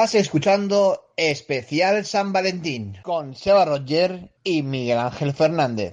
Estás escuchando Especial San Valentín con Seba Roger y Miguel Ángel Fernández.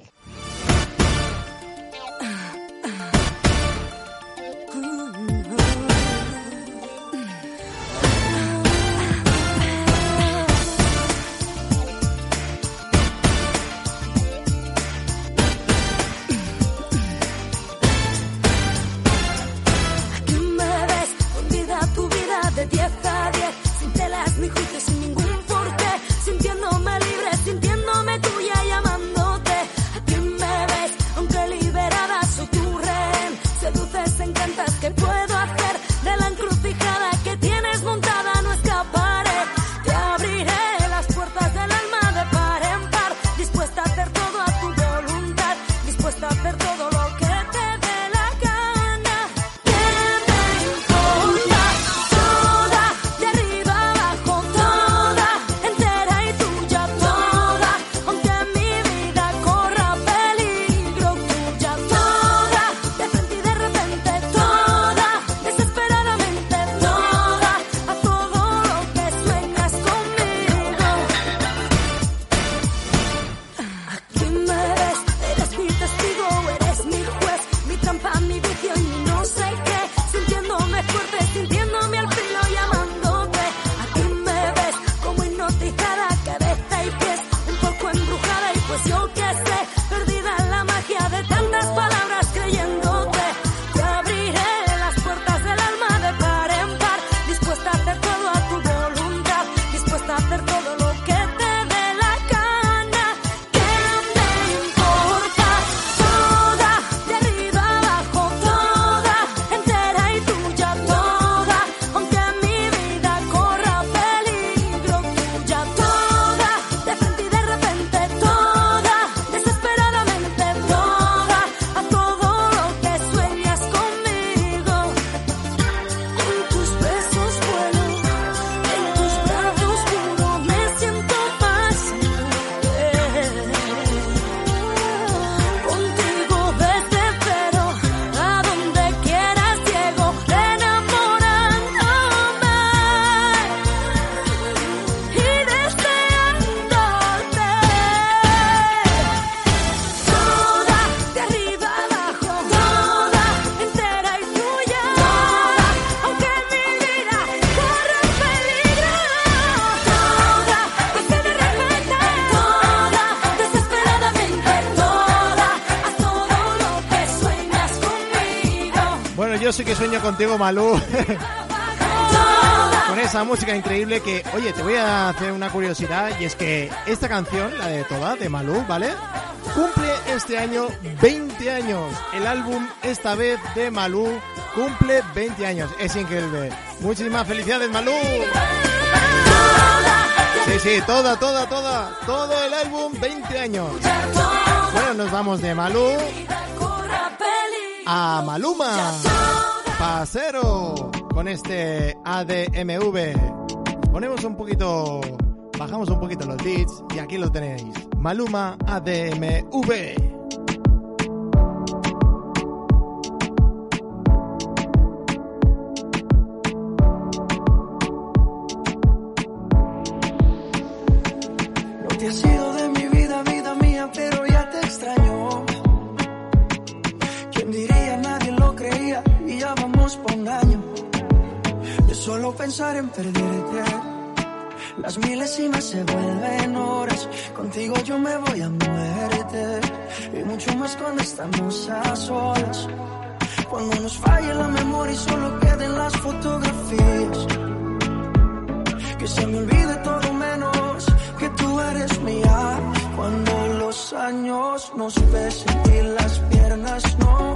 Contigo, Malú. Con esa música increíble que, oye, te voy a hacer una curiosidad y es que esta canción, la de Toda, de Malú, ¿vale? Cumple este año 20 años. El álbum, esta vez de Malú, cumple 20 años. Es increíble. Muchísimas felicidades, Malú. Sí, sí, toda, toda, toda. Todo el álbum, 20 años. Bueno, nos vamos de Malú a Maluma. Pasero con este ADMV. Ponemos un poquito, bajamos un poquito los beats y aquí lo tenéis. Maluma ADMV. Pensar en perderte. Las milésimas se vuelven horas. Contigo yo me voy a muerte. Y mucho más cuando estamos a solas. Cuando nos falle la memoria y solo queden las fotografías. Que se me olvide todo menos que tú eres mía. Cuando los años nos besen y las piernas no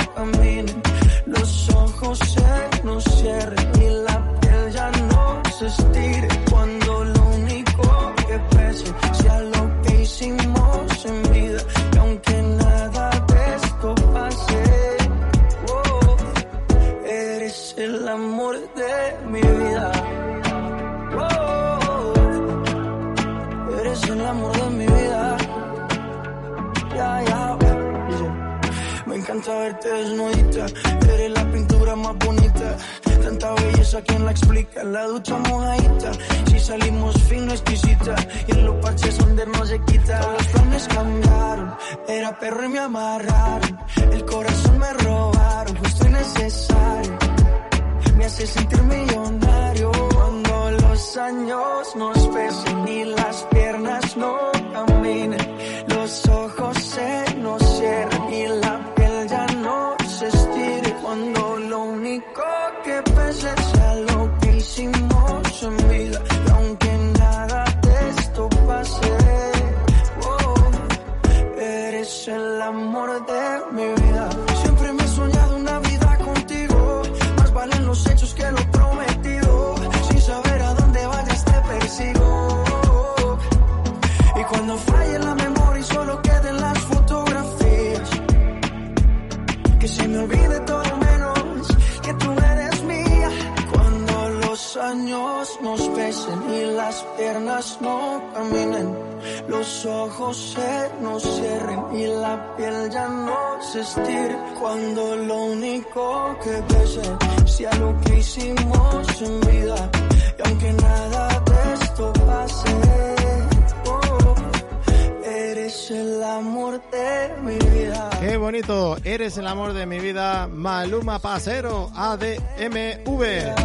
bonito, eres el amor de mi vida, Maluma Pasero, ADMV.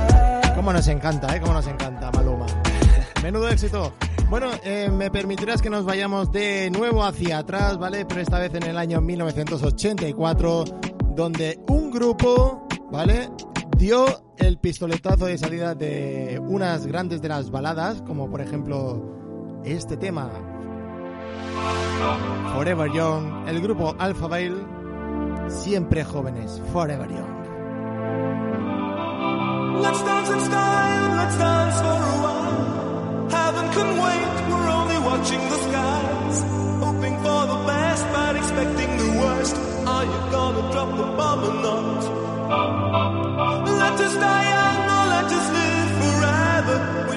Cómo nos encanta, ¿eh? Cómo nos encanta, Maluma. Menudo éxito. Bueno, eh, me permitirás que nos vayamos de nuevo hacia atrás, ¿vale? Pero esta vez en el año 1984, donde un grupo, ¿vale? Dio el pistoletazo de salida de unas grandes de las baladas, como por ejemplo este tema, Forever Young, el grupo Alpha Veil, siempre jóvenes, Forever Young. Let's dance in style, let's dance for a while. Heaven can wait, we're only watching the skies. Hoping for the best, but expecting the worst. Are you gonna drop the bomb or not? Let us die young or let us live forever. We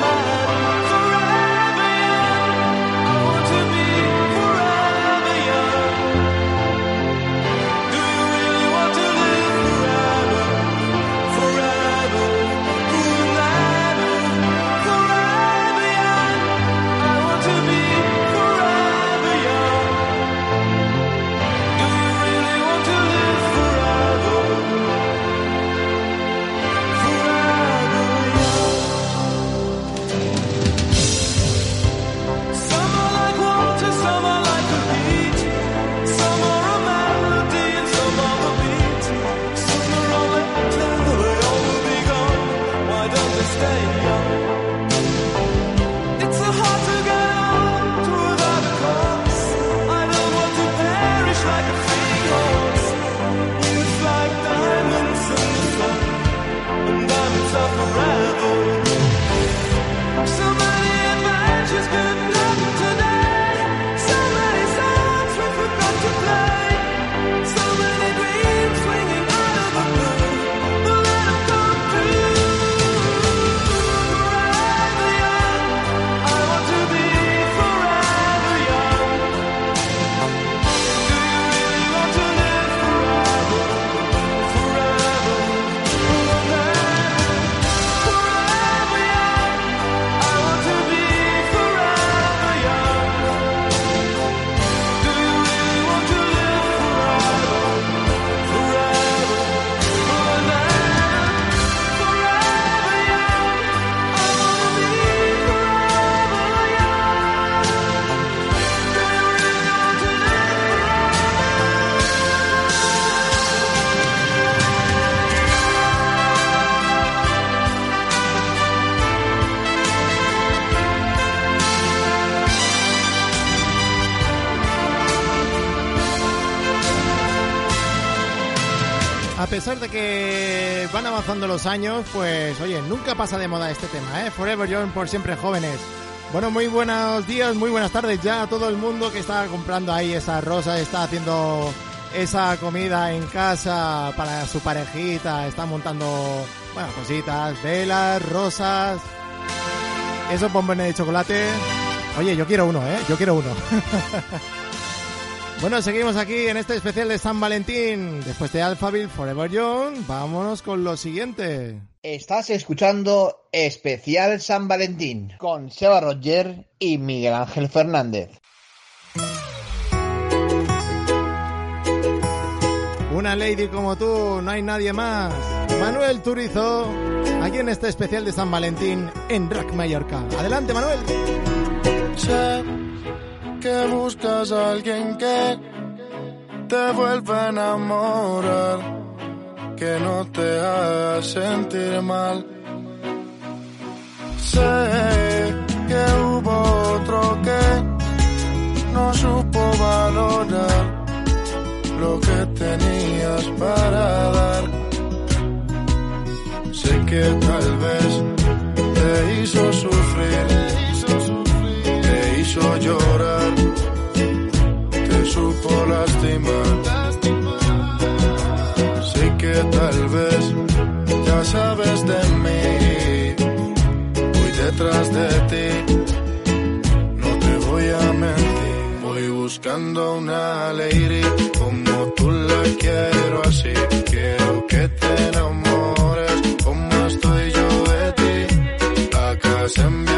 Los años, pues oye, nunca pasa de moda este tema, ¿eh? Forever Young por siempre jóvenes. Bueno, muy buenos días, muy buenas tardes ya todo el mundo que está comprando ahí esas rosas, está haciendo esa comida en casa para su parejita, está montando, bueno, cositas, velas, rosas, esos bombones de chocolate. Oye, yo quiero uno, ¿eh? Yo quiero uno. bueno, seguimos aquí en este especial de San Valentín. Después de Alphaville Forever Young, vámonos con lo siguiente. Estás escuchando Especial San Valentín con Seba Roger y Miguel Ángel Fernández. Una lady como tú, no hay nadie más. Manuel Turizo, aquí en este especial de San Valentín en Rack Mallorca. Adelante, Manuel. Sé que buscas a alguien que te vuelva a enamorar, que no te haga sentir mal. Sé que hubo otro que no supo valorar lo que tenías para dar. Sé que tal vez te hizo sufrir, hizo llorar, te supo lastimar. Sé que tal vez ya sabes de mí, voy detrás de ti, no te voy a mentir, voy buscando una lady como tú la quiero. Así, quiero que te enamores como estoy yo de ti, a casa enviarte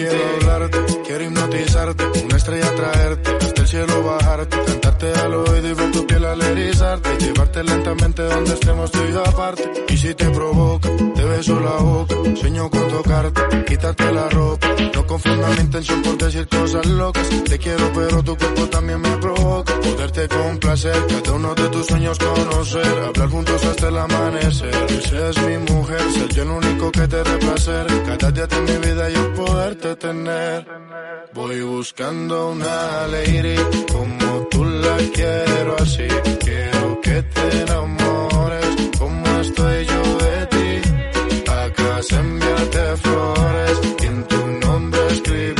quiero hablarte, quiero hipnotizarte, una estrella traerte, hasta el cielo bajarte, cantarte al oído y ver tu piel al erizarte, llevarte lentamente donde estemos tú y yo aparte. Y si te provoca, te beso la boca, sueño con tocarte, quitarte la ropa. No confundas mi intención por decir cosas locas. Te quiero, pero tu cuerpo también me provoca. Poderte complacer, cada uno de tus sueños conocer, hablar juntos hasta el amanecer. Seas mi mujer, ser yo el único que te dé placer. Cada día de mi vida yo poderte tener. Voy buscando una lady como tú la quiero así. Quiero que te enamores como estoy yo de ti. A casa enviarte flores y en tu nombre escribir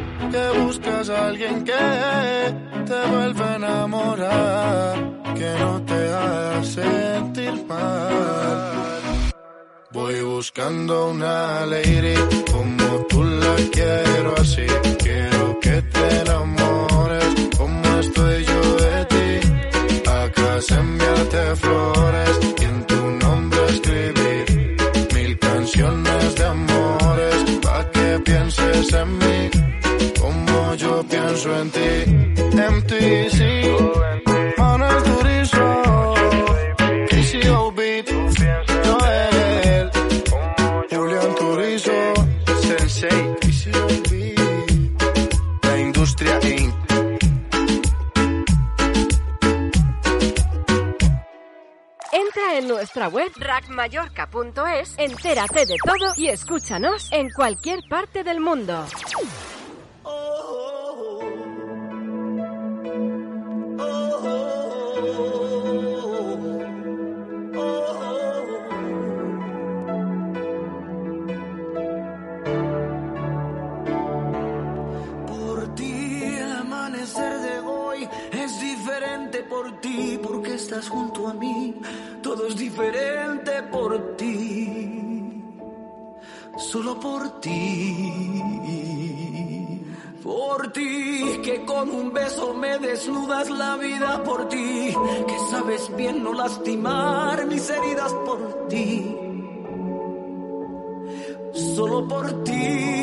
Que buscas a alguien que te vuelva a enamorar, que no te haga sentir mal. Voy buscando una lady como tú la quiero así. Quiero que te enamores como estoy yo de ti. A casa enviarte flores y en tu nombre escribir mil canciones de amores pa' que pienses en mí como yo pienso en ti. MTC, Manuel Turizo, KCO Beat, Joel, Julián Turizo, Sensei, KCO Beat, la industria Inc. Entra en nuestra web rackmallorca.es, entérate de todo y escúchanos en cualquier parte del mundo. desnudas la vida por ti, que sabes bien no lastimar mis heridas por ti, solo por ti.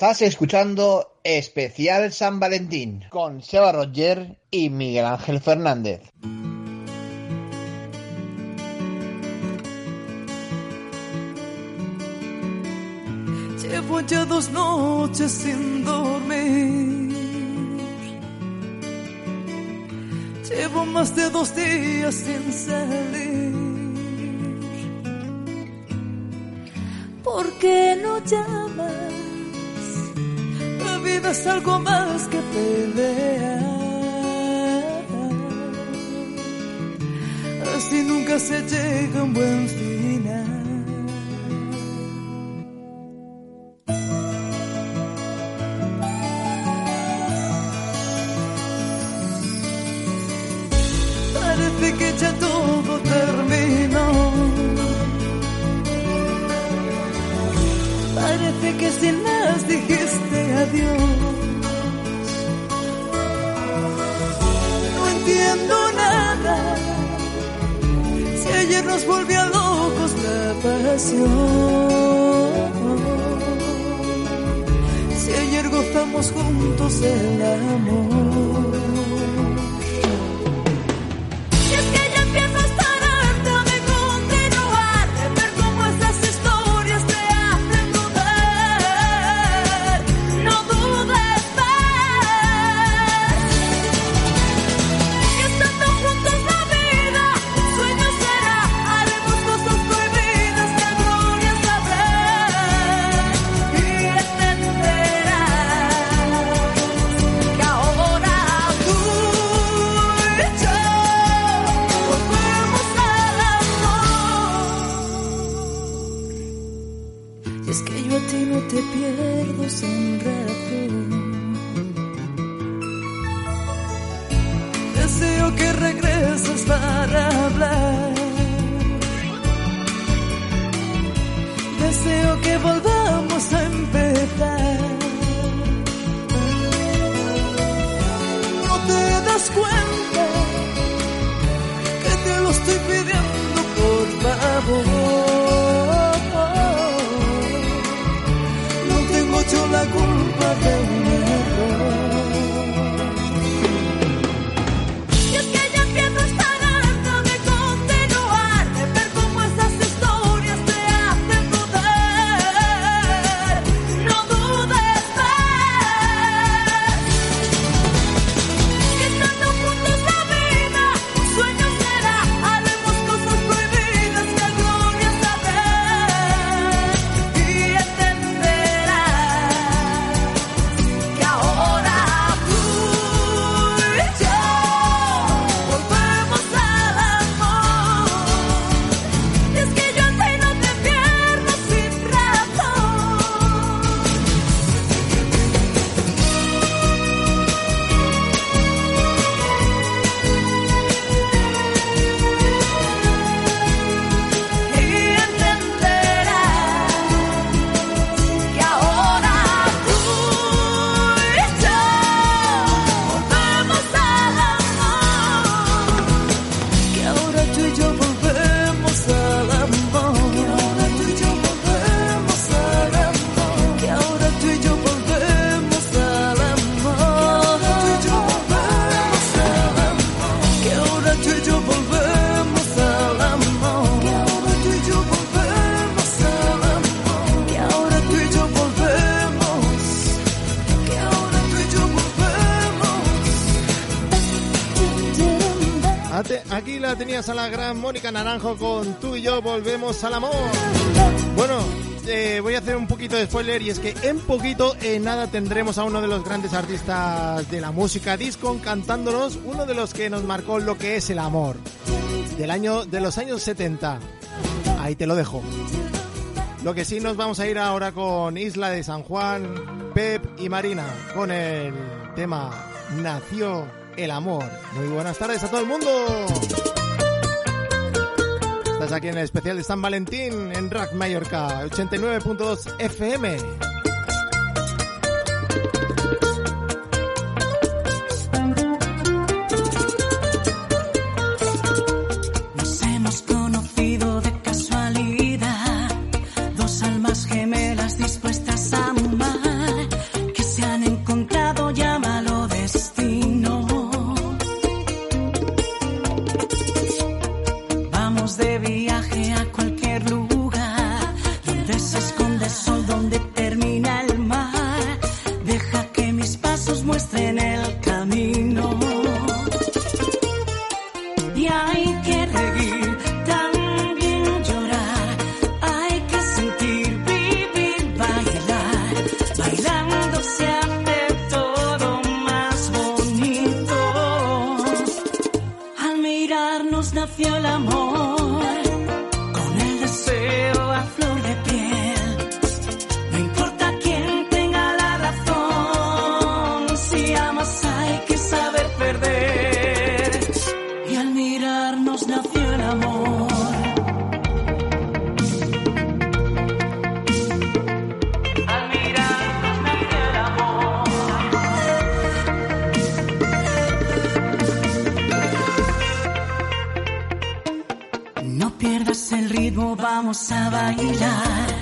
Estás escuchando Especial San Valentín con Seba Roger y Miguel Ángel Fernández. Llevo ya dos noches sin dormir. Llevo más de dos días sin salir. ¿Por qué no llamas? vida es algo más que pelear. Así nunca se llega a un buen fin. deseo que volvamos a empezar. No te das cuenta. Aquí la tenías a la gran Mónica Naranjo con tú y yo volvemos al amor. Bueno, eh, voy a hacer un poquito de spoiler y es que en poquito, en nada, tendremos a uno de los grandes artistas de la música disco cantándonos uno de los que nos marcó lo que es el amor. Del año, de los años 70. Ahí te lo dejo. Lo que sí nos vamos a ir ahora con Isla de San Juan, Pep y Marina, con el tema Nació el amor. Muy buenas tardes a todo el mundo. Estás aquí en el especial de San Valentín en Rack Mallorca 89.2 FM. Vamos a bailar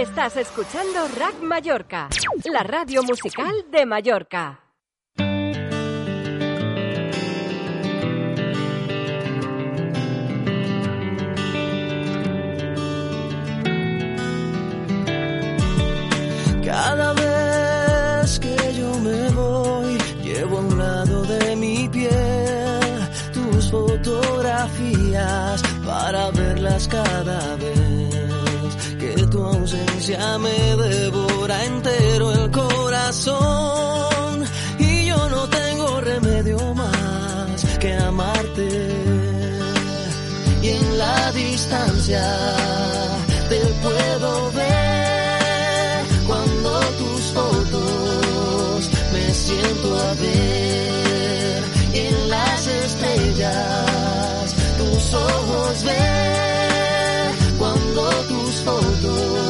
Estás escuchando Rack Mallorca, la radio musical de Mallorca. Cada vez que yo me voy, llevo a un lado de mi piel tus fotografías para verlas cada vez. Me devora entero el corazón y yo no tengo remedio más que amarte. Y en la distancia te puedo ver cuando tus fotos me siento a ver y en las estrellas tus ojos ver cuando a ver.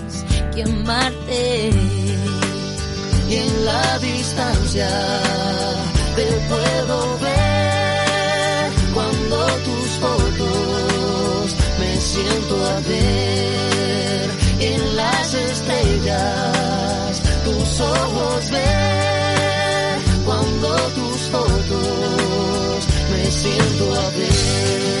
que amarte. y en la distancia te puedo ver cuando tus fotos me siento a ver en las estrellas tus ojos ver cuando tus fotos me siento a ver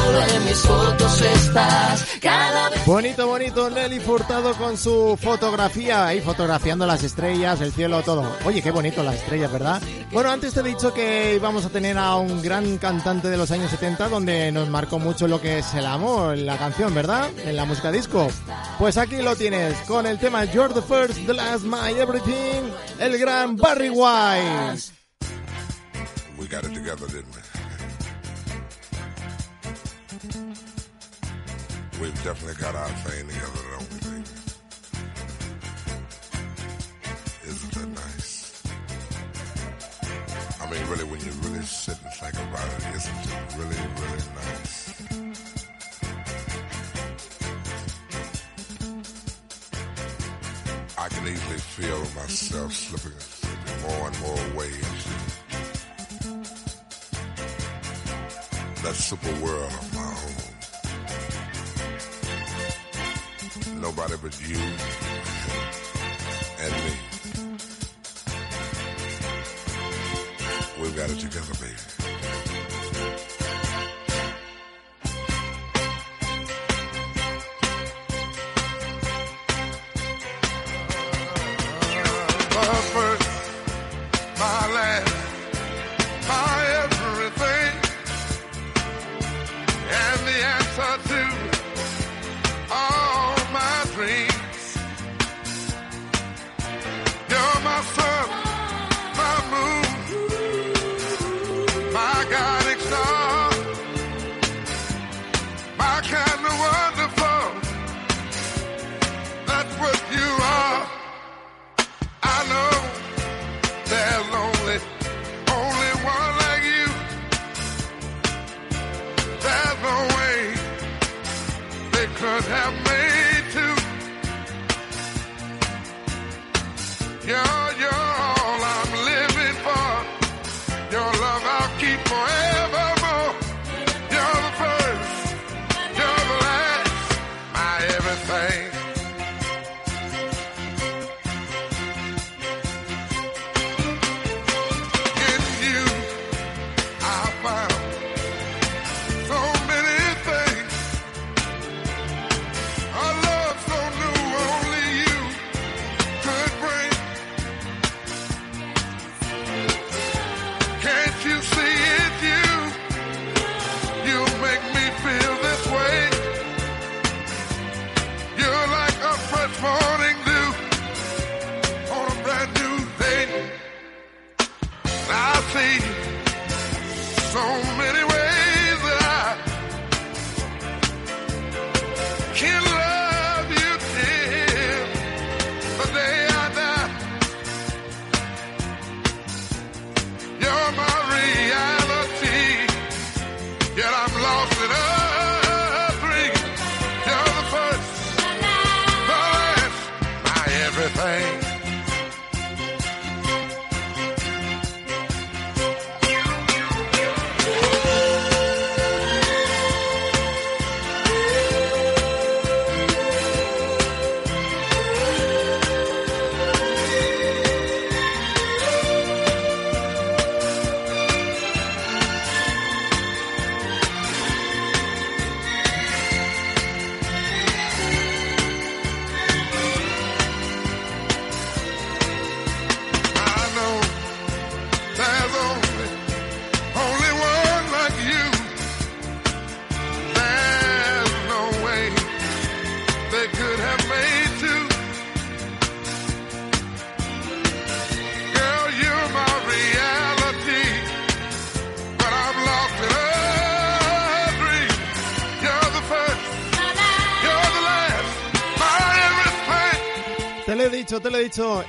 en mis fotos estás. Cada vez Bonito, bonito, Nelly Furtado con su fotografía, ahí fotografiando las estrellas, el cielo, todo. Oye, qué bonito las estrellas, ¿verdad? Bueno, antes te he dicho que íbamos a tener a un gran cantante de los años 70 donde nos marcó mucho lo que es el amor, la canción, ¿verdad? En la música disco. Pues aquí lo tienes, con el tema You're the First, The Last, My Everything, el gran Barry White. We got it together, didn't we? We've definitely got our thing together, don't we, baby? Isn't that nice? I mean, really, when you really sit and think about it, isn't it really, really nice? I can easily feel myself slipping, slipping more and more away into that super world of my own. Nobody but you and me. We've got it together, baby.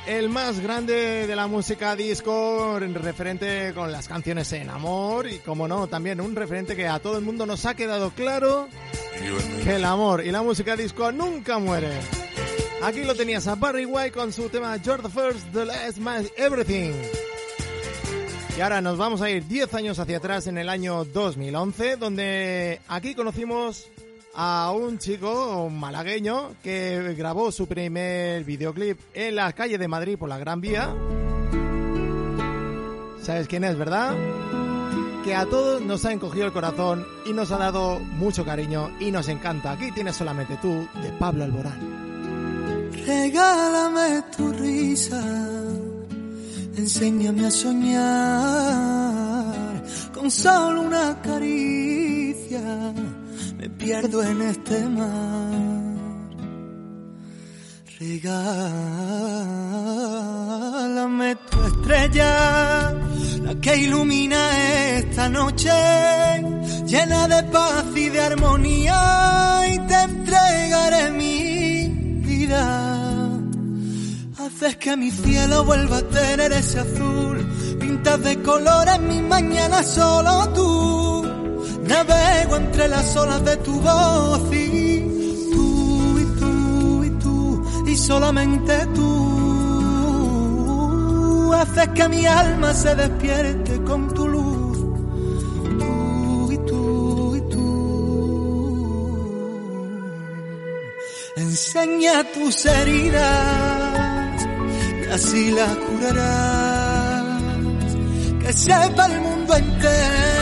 El más grande de la música disco, referente con las canciones en amor y como no, también un referente que a todo el mundo nos ha quedado claro que el amor y la música disco nunca muere. Aquí lo tenías a Barry White con su tema the First, the Last, My Everything. Y ahora nos vamos a ir 10 años hacia atrás en el año 2011, donde aquí conocimos a un chico malagueño que grabó su primer videoclip en la calle de Madrid por la Gran Vía. ¿Sabes quién es, verdad? Que a todos nos ha encogido el corazón y nos ha dado mucho cariño y nos encanta. Aquí tienes solamente tú, de Pablo Alborán. Regálame tu risa, enséñame a soñar con solo una caricia. Me pierdo en este mar. Regálame tu estrella, la que ilumina esta noche, llena de paz y de armonía, y te entregaré mi vida. Haces que mi cielo vuelva a tener ese azul, pintas de colores mi mañana solo tú. Navego entre las olas de tu voz y tú y tú y tú y solamente tú. Haces que mi alma se despierte con tu luz. Tú y tú y tú. Enseña tus heridas y así las curarás. Que sepa el mundo entero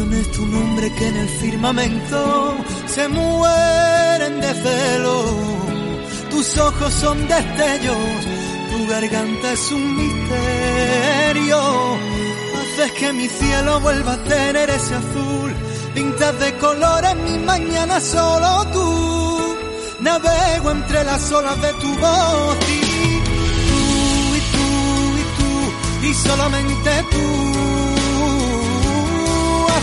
No menciones tu nombre que en el firmamento se mueren de celo. Tus ojos son destellos, tu garganta es un misterio. Haces que mi cielo vuelva a tener ese azul. Pintas de colores mi mañana solo tú. Navego entre las olas de tu voz y tú y tú y tú y solamente tú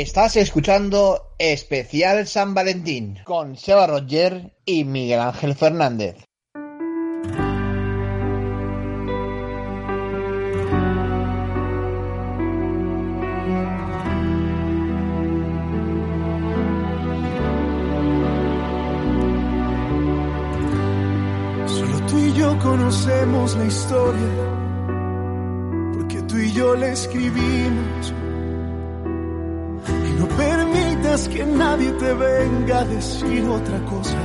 Estás escuchando Especial San Valentín con Seba Roger y Miguel Ángel Fernández. Solo tú y yo conocemos la historia, porque tú y yo la escribimos. No que nadie te venga a decir otra cosa.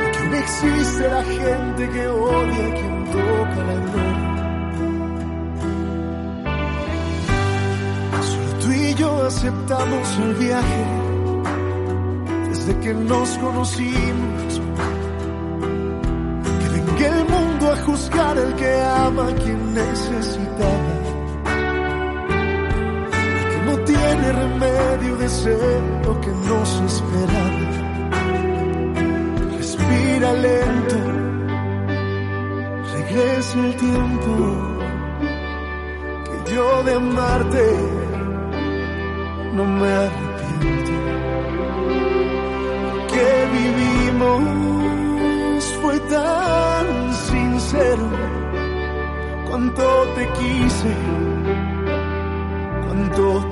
Porque aún existe la gente que odia a quien toca la gloria. Solo tú y yo aceptamos el viaje desde que nos conocimos. Que venga el mundo a juzgar el que ama a quien necesitaba. Tiene remedio de ser lo que nos esperaba. Respira lento, regresa el tiempo que yo de amarte no me arrepiento que vivimos fue tan sincero. Cuánto te quise, cuánto te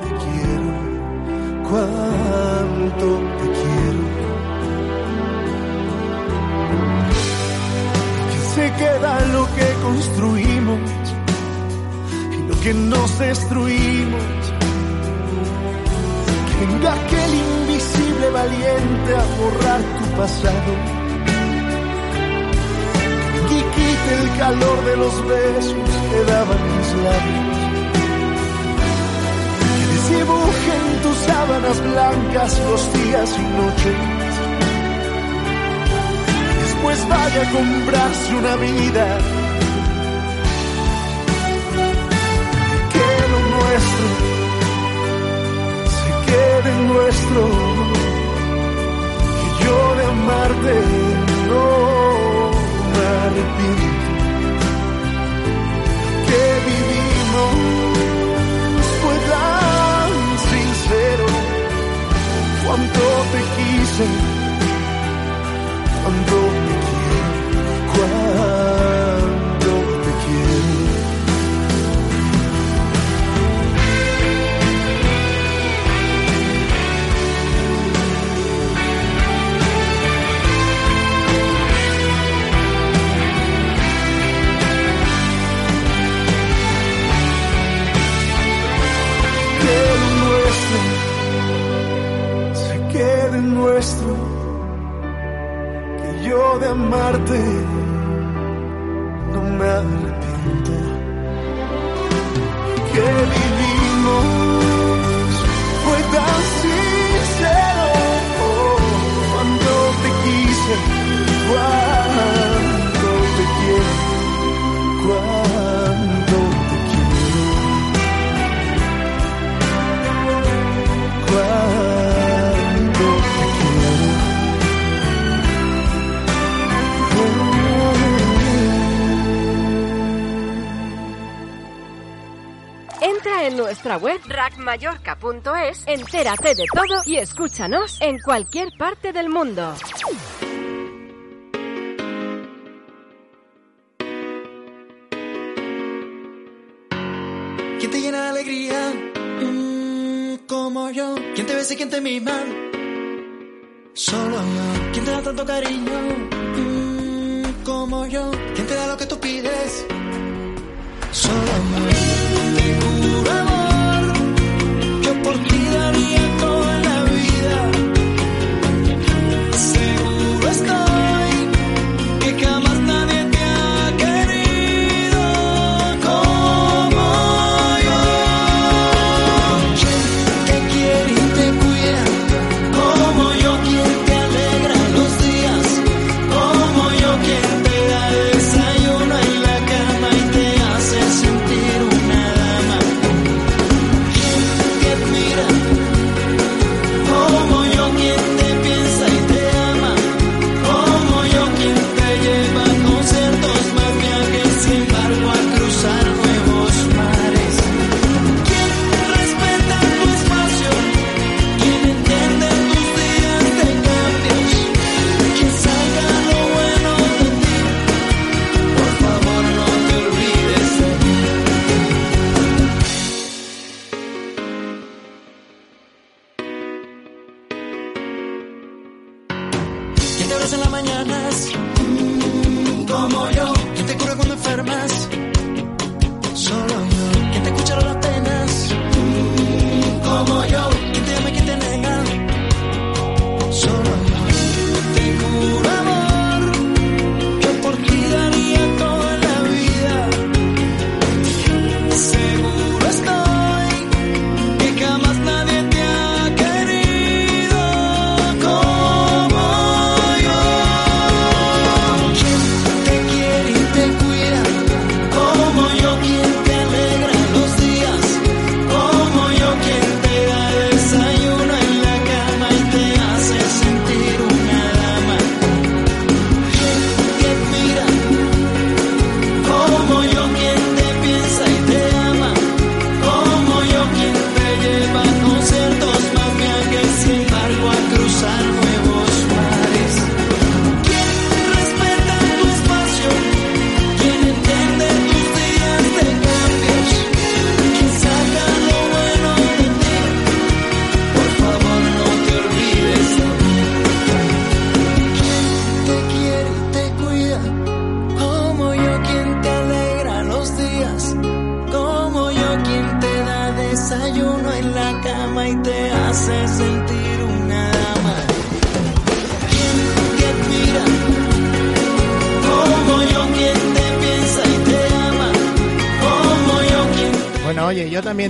cuánto te quiero. Que se queda lo que construimos y lo que nos destruimos. Que venga aquel invisible valiente a borrar tu pasado. Y quite el calor de los besos que daban mis labios. Tus sábanas blancas los días y noches. Después vaya a comprarse una vida. Que lo nuestro se quede nuestro. Que yo de amarte quise, nuestra web rackmallorca.es, entérate de todo y escúchanos en cualquier parte del mundo. ¿Quién te llena de alegría? Mm, como yo. ¿Quién te besa y quién te mima? Solo yo. ¿Quién te da tanto cariño? Mm, como yo. ¿Quién te da lo que tú pides? Solo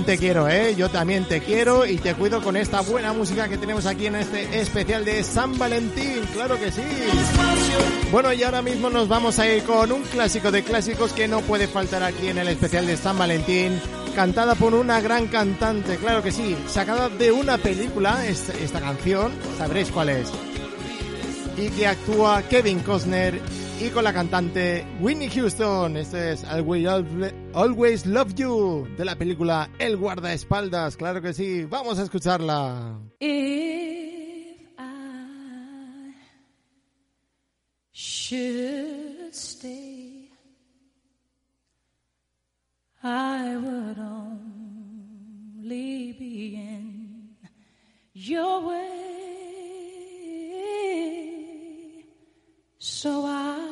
te quiero, ¿eh? Yo también te quiero y te cuido con esta buena música que tenemos aquí en este especial de San Valentín, claro que sí. Bueno, y ahora mismo nos vamos a ir con un clásico de clásicos que no puede faltar aquí en el especial de San Valentín, cantada por una gran cantante, claro que sí, sacada de una película, es- esta canción, sabréis cuál es. Y que actúa Kevin Costner y con la cantante Whitney Houston. Este es I Will Alw- Always Love You de la película El guardaespaldas, claro que sí, vamos a escucharla. If I should stay, I would only be in your way. So I'll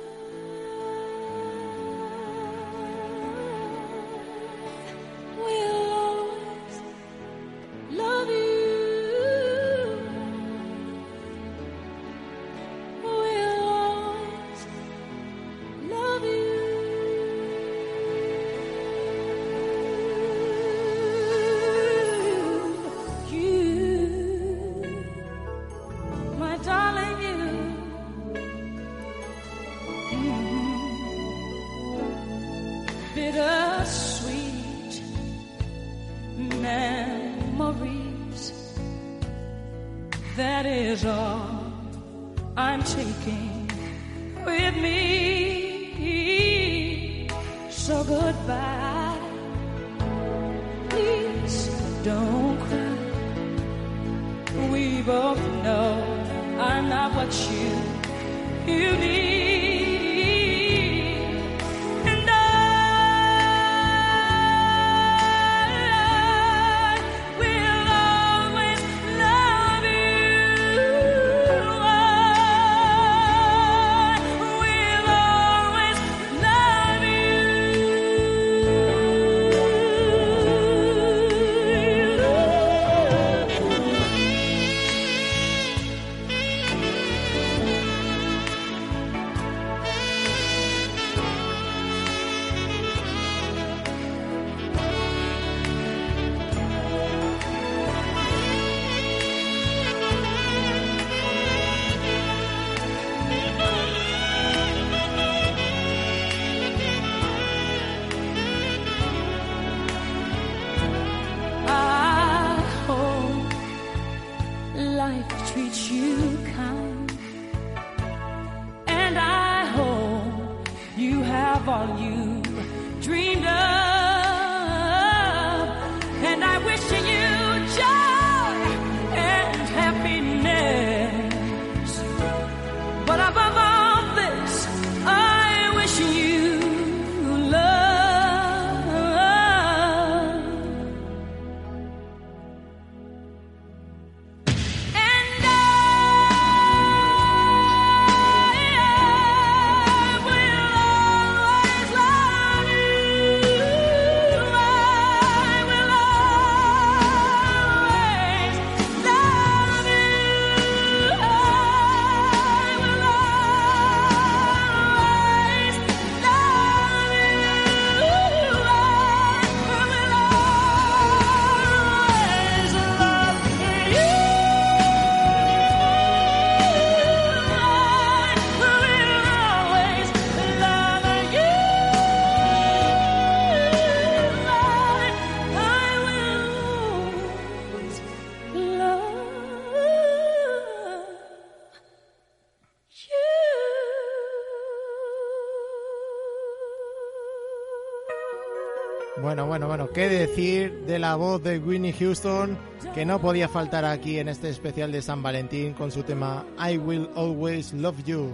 bueno, bueno, qué decir de la voz de Winnie Houston, que no podía faltar aquí en este especial de San Valentín con su tema I Will Always Love You.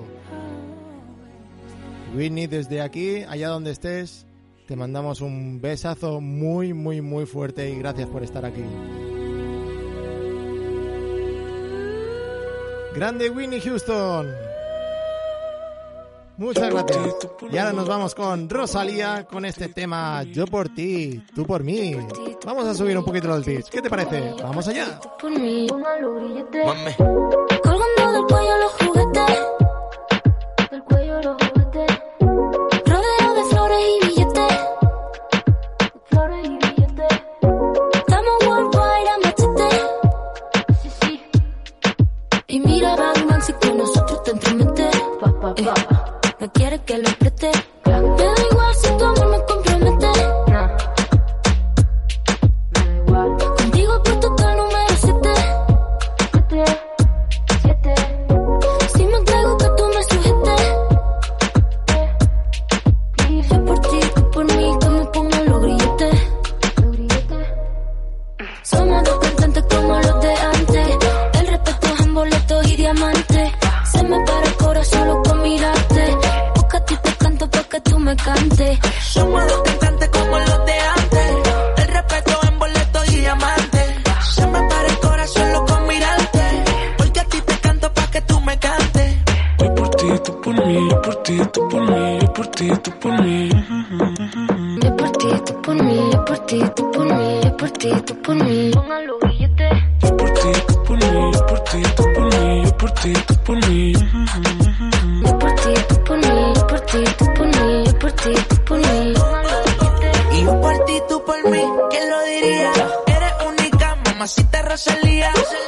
Winnie, desde aquí, allá donde estés, te mandamos un besazo muy, muy, muy fuerte y gracias por estar aquí. Grande Winnie Houston. Muchas gracias. Y ahora nos vamos con Rosalía con este tema Yo por ti, tú por mí. Vamos a subir un poquito los beats. ¿Qué te parece? Vamos allá. ti, por mí. Y yo por ti, tú por mí. ¿Quién lo diría? Eres única, mamacita Rosalía. Rosalía.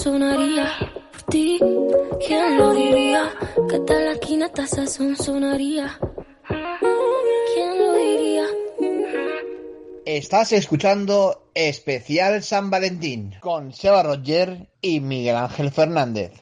sonaría por ti? ¿Quién lo diría? Que tal la esquina esta sazón sonaría. ¿Quién lo diría? Estás escuchando Especial San Valentín con Seba Roger y Miguel Ángel Fernández.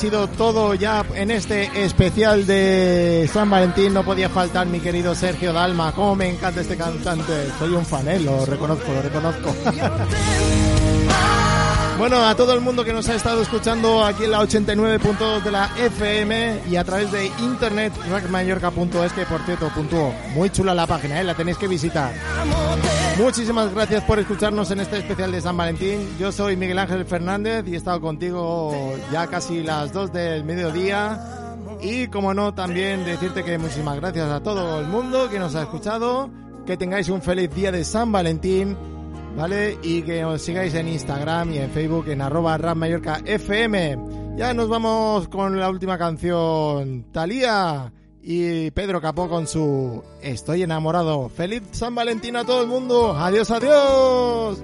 Sido todo ya en este especial de San Valentín. No podía faltar mi querido Sergio Dalma. Cómo me encanta este cantante. Soy un fan, ¿eh? lo reconozco, lo reconozco. Bueno, a todo el mundo que nos ha estado escuchando aquí en la 89.2 de la FM y a través de internet, rackmallorca.es, que por cierto, puntuó. Muy chula la página, ¿eh? la tenéis que visitar. Muchísimas gracias por escucharnos en este especial de San Valentín. Yo soy Miguel Ángel Fernández y he estado contigo ya casi las 2 del mediodía. Y como no, también decirte que muchísimas gracias a todo el mundo que nos ha escuchado. Que tengáis un feliz día de San Valentín. ¿Vale? Y que os sigáis en Instagram y en Facebook en arroba Rap Mallorca FM. Ya nos vamos con la última canción. Talía y Pedro Capó con su Estoy enamorado. Feliz San Valentín a todo el mundo. Adiós, adiós.